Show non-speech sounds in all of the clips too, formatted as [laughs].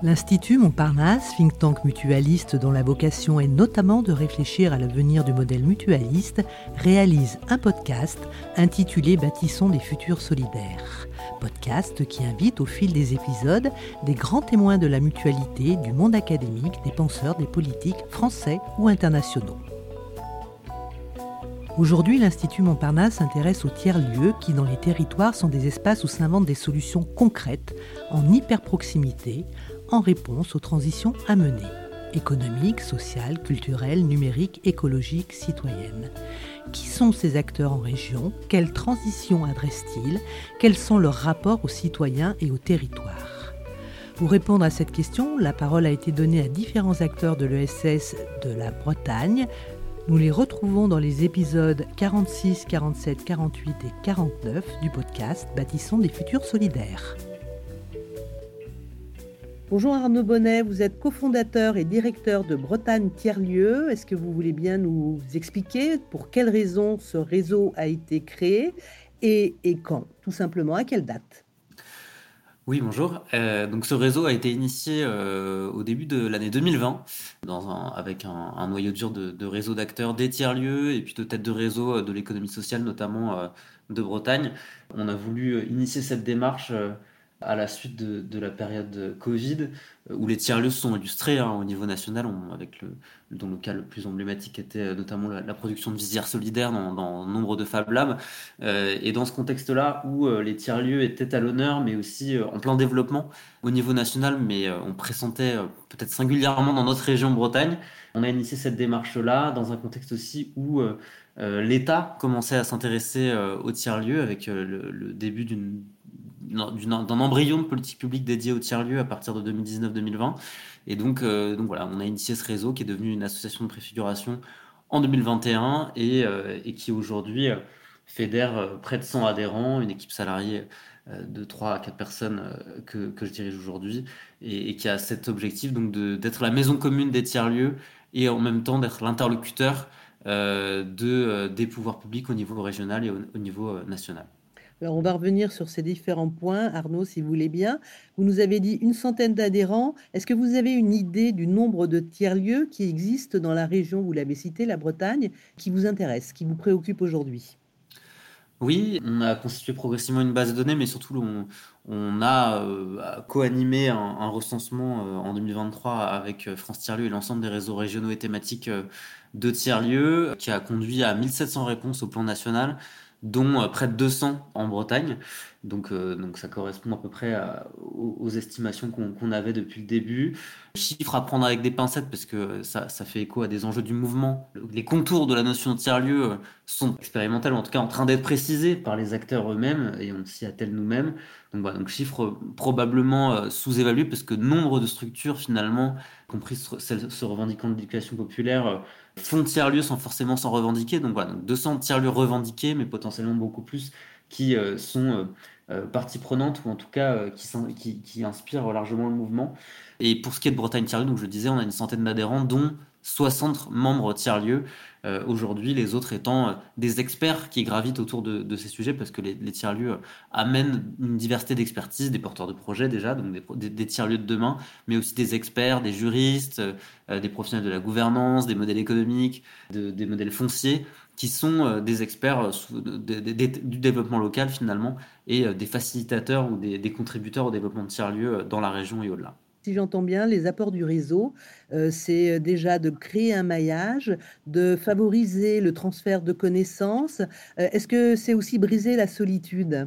L'Institut Montparnasse, think tank mutualiste dont la vocation est notamment de réfléchir à l'avenir du modèle mutualiste, réalise un podcast intitulé Bâtissons des futurs solidaires. Podcast qui invite au fil des épisodes des grands témoins de la mutualité, du monde académique, des penseurs, des politiques français ou internationaux. Aujourd'hui, l'Institut Montparnasse s'intéresse aux tiers-lieux qui, dans les territoires, sont des espaces où s'inventent des solutions concrètes, en hyper-proximité, en réponse aux transitions à mener économiques, sociales, culturelles, numériques, écologiques, citoyennes. Qui sont ces acteurs en région? Quelles transitions adressent-ils? Quels sont leurs rapports aux citoyens et aux territoires? Pour répondre à cette question, la parole a été donnée à différents acteurs de l'ESS de la Bretagne. Nous les retrouvons dans les épisodes 46, 47, 48 et 49 du podcast Bâtissons des futurs solidaires. Bonjour Arnaud Bonnet, vous êtes cofondateur et directeur de Bretagne Tiers-Lieu. Est-ce que vous voulez bien nous expliquer pour quelles raisons ce réseau a été créé et, quand? Tout simplement, à quelle date? Oui, bonjour. Euh, donc ce réseau a été initié euh, au début de l'année 2020 dans avec un, noyau dur de, de réseau d'acteurs des tiers-lieux et puis de tête de réseau euh, de l'économie sociale, notamment de Bretagne. On a voulu initier cette démarche à la suite de, la période Covid, euh, où les tiers-lieux sont illustrés hein, au niveau national, avec le, dont le cas le plus emblématique était euh, notamment la, production de visières solidaires dans, nombre de Fab Labs. Euh, et dans ce contexte-là, où les tiers-lieux étaient à l'honneur, mais aussi en plein développement au niveau national, mais on pressentait peut-être singulièrement dans notre région Bretagne, on a initié cette démarche-là dans un contexte aussi où l'État commençait à s'intéresser aux tiers-lieux avec le début d'une d'un embryon de politique publique dédié au tiers-lieu à partir de 2019-2020. Et donc, euh, donc voilà, on a initié ce réseau qui est devenu une association de préfiguration en 2021 et, euh, et qui aujourd'hui euh, fédère près de 100 adhérents, une équipe salariée de 3 à 4 personnes que, que je dirige aujourd'hui et, qui a cet objectif donc d'être la maison commune des tiers-lieux et en même temps d'être l'interlocuteur de, des pouvoirs publics au niveau régional et au niveau national. On va revenir sur ces différents points. Arnaud, si vous voulez bien. Vous nous avez dit une centaine d'adhérents. Est-ce que vous avez une idée du nombre de tiers-lieux qui existent dans la région, vous l'avez cité, la Bretagne, qui vous intéresse, qui vous préoccupe aujourd'hui? Oui, on a constitué progressivement une base de données, mais surtout on, a euh, co-animé un, recensement euh, en 2023 avec euh, France Tiers-Lieux et l'ensemble des réseaux régionaux et thématiques de tiers-lieux, qui a conduit à 1700 réponses au plan national dont euh, près de 200 en Bretagne. Donc, euh, donc ça correspond à peu près aux, estimations qu'on avait depuis le début. Chiffre à prendre avec des pincettes parce que ça, ça, fait écho à des enjeux du mouvement. Les contours de la notion de tiers-lieu euh, sont expérimentales, en tout cas en train d'être précisés par les acteurs eux-mêmes et on s'y attelle nous-mêmes. Donc voilà, donc chiffre probablement sous-évalué parce que nombre de structures finalement, compris celles se revendiquant de l'éducation populaire, font tiers-lieux sans forcément s'en revendiquer. Donc voilà, donc 200 tiers-lieux revendiqués, mais potentiellement beaucoup plus qui euh, sont euh, euh, partie prenante ou en tout cas qui, qui, inspirent largement le mouvement. Et pour ce qui est de Bretagne tiers-lieu, donc je disais, on a une centaine d'adhérents, dont 60 membres tiers-lieux euh, aujourd'hui, les autres étant euh, des experts qui gravitent autour de, ces sujets parce que les, tiers-lieux euh, amènent une diversité d'expertise, des porteurs de projets déjà, donc des, tiers-lieux de demain, mais aussi des experts, des juristes, des professionnels de la gouvernance, des modèles économiques, des modèles fonciers qui sont des experts du développement local finalement et des facilitateurs ou des, contributeurs au développement de tiers-lieux dans la région et au-delà si j'entends bien, les apports du réseau, euh, c'est euh, déjà de créer un maillage, de favoriser le transfert de connaissances. Euh, est-ce que c'est aussi briser la solitude?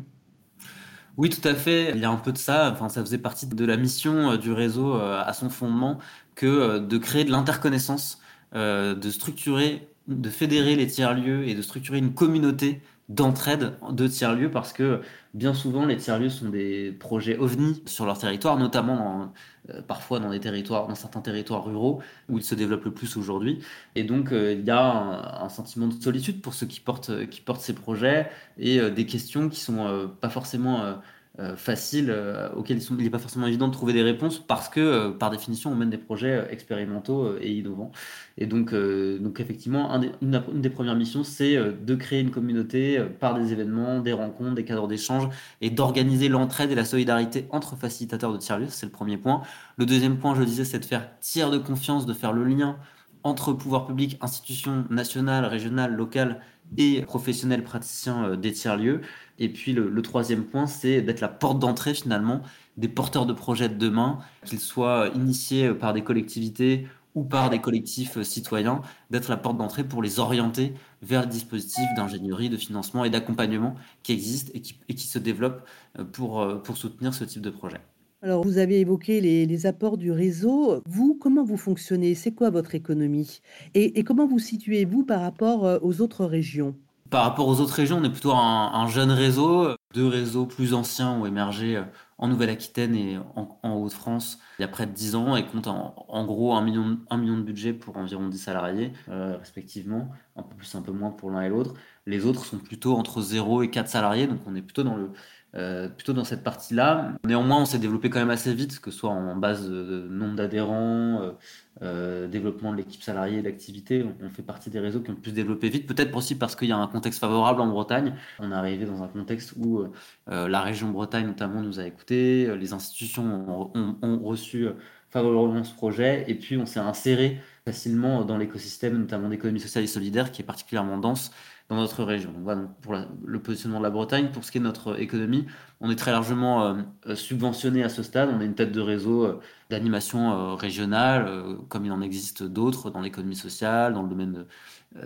Oui, tout à fait. Il y a un peu de ça. Enfin, ça faisait partie de la mission du réseau à son fondement que de créer de l'interconnaissance, de structurer, de fédérer les tiers-lieux et de structurer une communauté d'entraide de tiers-lieux parce que bien souvent les tiers-lieux sont des projets ovnis sur leur territoire, notamment euh, parfois dans des territoires, dans certains territoires ruraux où ils se développent le plus aujourd'hui. Et donc euh, il y a un, sentiment de solitude pour ceux qui portent, qui portent ces projets et euh, des questions qui sont pas forcément euh, faciles euh, auxquels il n'est pas forcément évident de trouver des réponses parce que, euh, par définition, on mène des projets expérimentaux et innovants. Et donc, donc effectivement, une, des premières missions, c'est de créer une communauté par des événements, des rencontres, des cadres d'échange et d'organiser l'entraide et la solidarité entre facilitateurs de tiers-lieux. C'est le premier point. Le deuxième point, je disais, c'est de faire tiers de confiance, de faire le lien entre pouvoir public, institutions nationales, régionales, locales et professionnels praticiens des tiers-lieux. Et puis le, troisième point, c'est d'être la porte d'entrée finalement des porteurs de projets de demain, qu'ils soient initiés par des collectivités ou par des collectifs citoyens, d'être la porte d'entrée pour les orienter vers le dispositif d'ingénierie, de financement et d'accompagnement qui existent et qui, se développent pour, pour soutenir ce type de projet. Alors, vous avez évoqué les, apports du réseau. Vous, comment vous fonctionnez? C'est quoi votre économie? Et, comment vous situez-vous par rapport aux autres régions? Par rapport aux autres régions, on est plutôt un, jeune réseau. Deux réseaux plus anciens ont émergé euh, en Nouvelle-Aquitaine et en, Haute-France il y a près de 10 ans et comptent en, gros un million, million de budget pour environ 10 salariés, euh, respectivement, un peu plus, un peu moins pour l'un et l'autre. Les autres sont plutôt entre 0 et 4 salariés, donc on est plutôt dans le, euh, plutôt dans cette partie-là. Néanmoins, on s'est développé quand même assez vite, que ce soit en base de nombre d'adhérents, euh, euh, développement de l'équipe salariée d'activité. On, fait partie des réseaux qui ont pu se développer vite, peut-être aussi parce qu'il y a un contexte favorable en Bretagne. On est arrivé dans un contexte où la région Bretagne notamment nous a écoutés, les institutions ont, reçu favorablement ce projet, et puis on s'est inséré facilement dans l'écosystème, notamment d'économie sociale et solidaire, qui est particulièrement dense dans notre région. voilà pour le positionnement de la Bretagne. Pour ce qui est de notre économie, on est très largement euh, euh, subventionné à ce stade. On est une tête de réseau euh, d'animation régionale, comme il en existe d'autres dans l'économie sociale, dans le domaine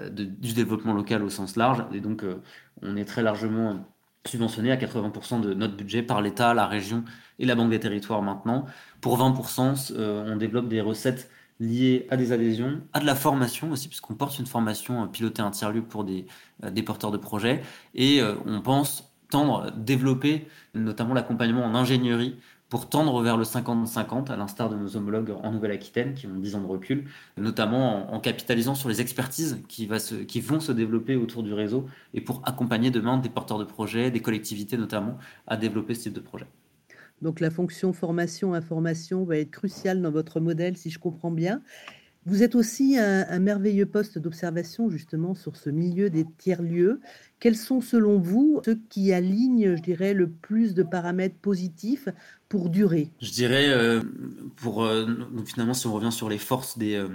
du développement local au sens large. Et donc, on est très largement subventionné à 80% de notre budget par l'État, la région et la Banque des territoires maintenant. Pour 20%, on développe des recettes liées à des adhésions, à de la formation aussi, puisqu'on porte une formation euh, pilotée un tiers-lieu pour des, euh, des, porteurs de projets. Et euh, on pense tendre, développer notamment l'accompagnement en ingénierie pour tendre vers le 50-50, à l'instar de nos homologues en Nouvelle-Aquitaine qui ont 10 ans de recul, notamment en, capitalisant sur les expertises qui, qui vont se développer autour du réseau et pour accompagner demain des porteurs de projets, des collectivités notamment, à développer ce type de projet. Donc la fonction formation-information va être cruciale dans votre modèle, si je comprends bien. Vous êtes aussi un, merveilleux poste d'observation justement sur ce milieu des tiers-lieux. Quels sont selon vous ceux qui alignent, je dirais, le plus de paramètres positifs pour durer? Je dirais, euh, pour euh, finalement, si on revient sur les forces, des, euh,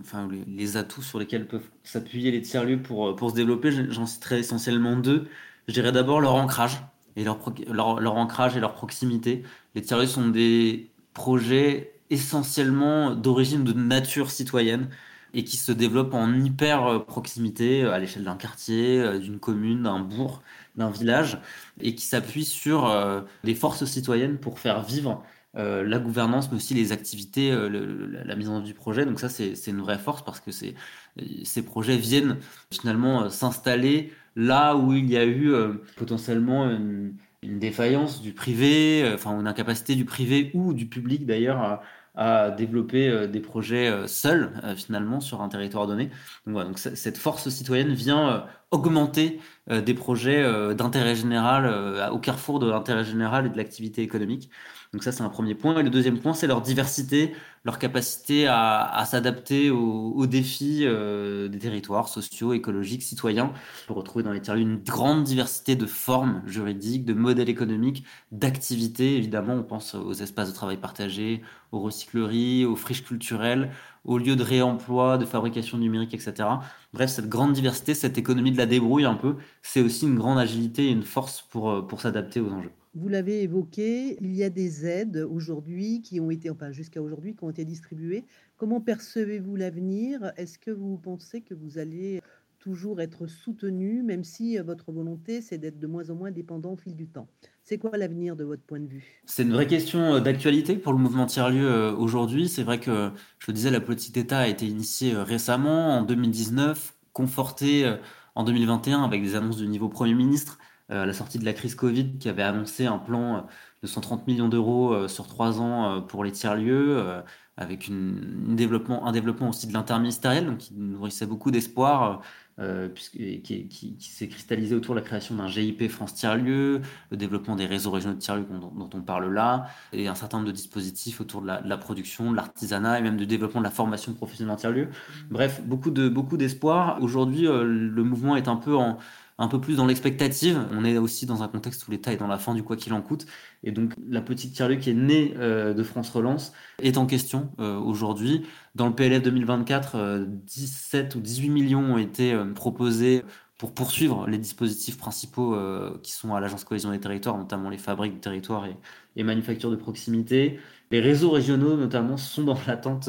enfin, les, atouts sur lesquels peuvent s'appuyer les tiers-lieux pour, pour se développer, j'en citerai essentiellement deux. Je dirais d'abord leur ancrage et leur, leur, ancrage et leur proximité. Les tiers sont des projets essentiellement d'origine de nature citoyenne et qui se développent en hyper proximité euh, à l'échelle d'un quartier, euh, d'une commune, d'un bourg, d'un village, et qui s'appuient sur euh, des forces citoyennes pour faire vivre la gouvernance, mais aussi les activités, la mise en œuvre du projet. Donc ça, c'est une vraie force parce que ces projets viennent finalement s'installer là où il y a eu euh, potentiellement une, défaillance du privé, euh, enfin une incapacité du privé ou du public d'ailleurs à, développer euh, des projets seuls finalement sur un territoire donné. Donc, cette force citoyenne vient augmenter des projets d'intérêt général au carrefour de l'intérêt général et de l'activité économique. Donc ça, c'est un premier point. Et le deuxième point, c'est leur diversité, leur capacité à, s'adapter aux, défis euh, des territoires sociaux, écologiques, citoyens. On peut retrouver dans les tiers une grande diversité de formes juridiques, de modèles économiques, d'activités. Évidemment, on pense aux espaces de travail partagés, aux recycleries, aux friches culturelles, aux lieux de réemploi, de fabrication numérique, etc. Bref, cette grande diversité, cette économie de la débrouille un peu, c'est aussi une grande agilité et une force pour, euh, pour s'adapter aux enjeux. Vous l'avez évoqué, il y a des aides aujourd'hui qui ont été, enfin jusqu'à aujourd'hui, qui ont été distribuées. Comment percevez-vous l'avenir? Est-ce que vous pensez que vous allez toujours être soutenu, même si euh, votre volonté, c'est d'être de moins en moins dépendant au fil du temps C'est quoi l'avenir de votre point de vue? C'est une vraie question euh, d'actualité pour le mouvement tiers-lieu euh, aujourd'hui. C'est vrai que, je le disais, la politique d'État a été initiée récemment, en 2019, confortée en 2021 avec des annonces du niveau Premier ministre à la sortie de la crise Covid, qui avait annoncé un plan de 130 millions d'euros sur trois ans pour les tiers-lieux, avec une, développement, un développement aussi de l'interministériel, qui nourrissait beaucoup d'espoir euh, qui, qui, s'est cristallisé autour de la création d'un GIP France Tiers-Lieu, le développement des réseaux régionaux de tiers-lieu dont, on parle là, et un certain nombre de dispositifs autour de la, production, de l'artisanat et même du développement de la formation professionnelle en tiers-lieu. Mmh. Bref, beaucoup de beaucoup d'espoir. Aujourd'hui, euh, le mouvement est un peu en un peu plus dans l'expectative. On est aussi dans un contexte où l'État est dans la fin du quoi qu'il en coûte. Et donc la petite tiers qui est née euh, de France Relance est en question euh, aujourd'hui. Dans le PLF 2024, 17 ou 18 millions ont été euh, proposés pour poursuivre les dispositifs principaux qui sont à l'Agence Cohésion des Territoires, notamment les fabriques de territoire et, et manufactures de proximité. Les réseaux régionaux, notamment, sont dans [laughs] l'attente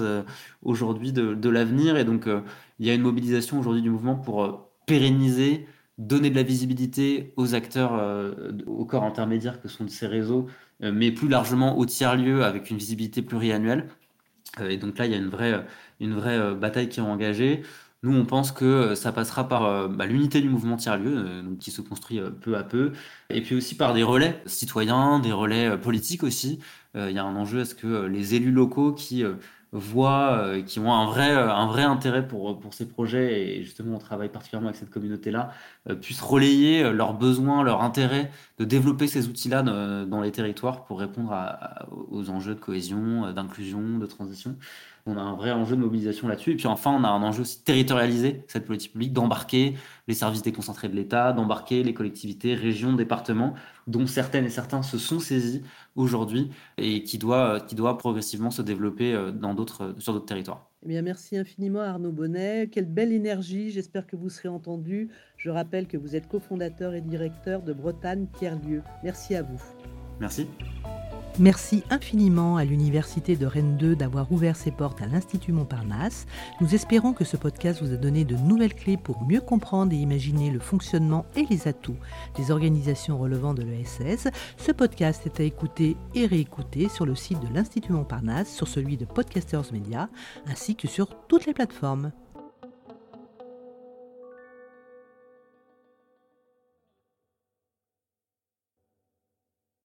aujourd'hui de l'avenir. Et donc, il y a une mobilisation aujourd'hui du mouvement pour pérenniser donner de la visibilité aux acteurs, euh, au corps intermédiaire que sont ces réseaux, euh, mais plus largement aux tiers-lieux avec une visibilité pluriannuelle. Euh, et donc là, il y a une vraie, une vraie bataille qui est engagée. Nous, on pense que ça passera par bah, l'unité du mouvement tiers-lieu, qui se construit peu à peu, et puis aussi par des relais citoyens, des relais politiques aussi. Il y a un enjeu à ce que les élus locaux qui voient, euh, qui ont un vrai, euh, un vrai intérêt pour, pour ces projets, et justement on travaille particulièrement avec cette communauté-là, euh, puissent relayer leurs besoins, leur intérêt de développer ces outils-là dans, les territoires pour répondre aux enjeux de cohésion, d'inclusion, de transition. On a un vrai enjeu de mobilisation là-dessus. Et puis enfin, on a un enjeu aussi territorialisé, cette politique publique, d'embarquer les services déconcentrés de l'État, d'embarquer les collectivités, régions, départements, dont certaines et certains se sont saisis aujourd'hui et qui doit, qui doit progressivement se développer euh, dans d'autres, sur d'autres territoires. Eh bien, merci infiniment Arnaud Bonnet. Quelle belle énergie. J'espère que vous serez entendu. Je rappelle que vous êtes cofondateur et directeur de Bretagne Tiers-Lieu. Merci à vous. Merci. Merci infiniment à l'Université de Rennes 2 d'avoir ouvert ses portes à l'Institut Montparnasse. Nous espérons que ce podcast vous a donné de nouvelles clés pour mieux comprendre et imaginer le fonctionnement et les atouts des organisations relevant de l'ESS. Ce podcast est à écouter et réécouter sur le site de l'Institut Montparnasse, sur celui de Podcasters Media, ainsi que sur toutes les plateformes.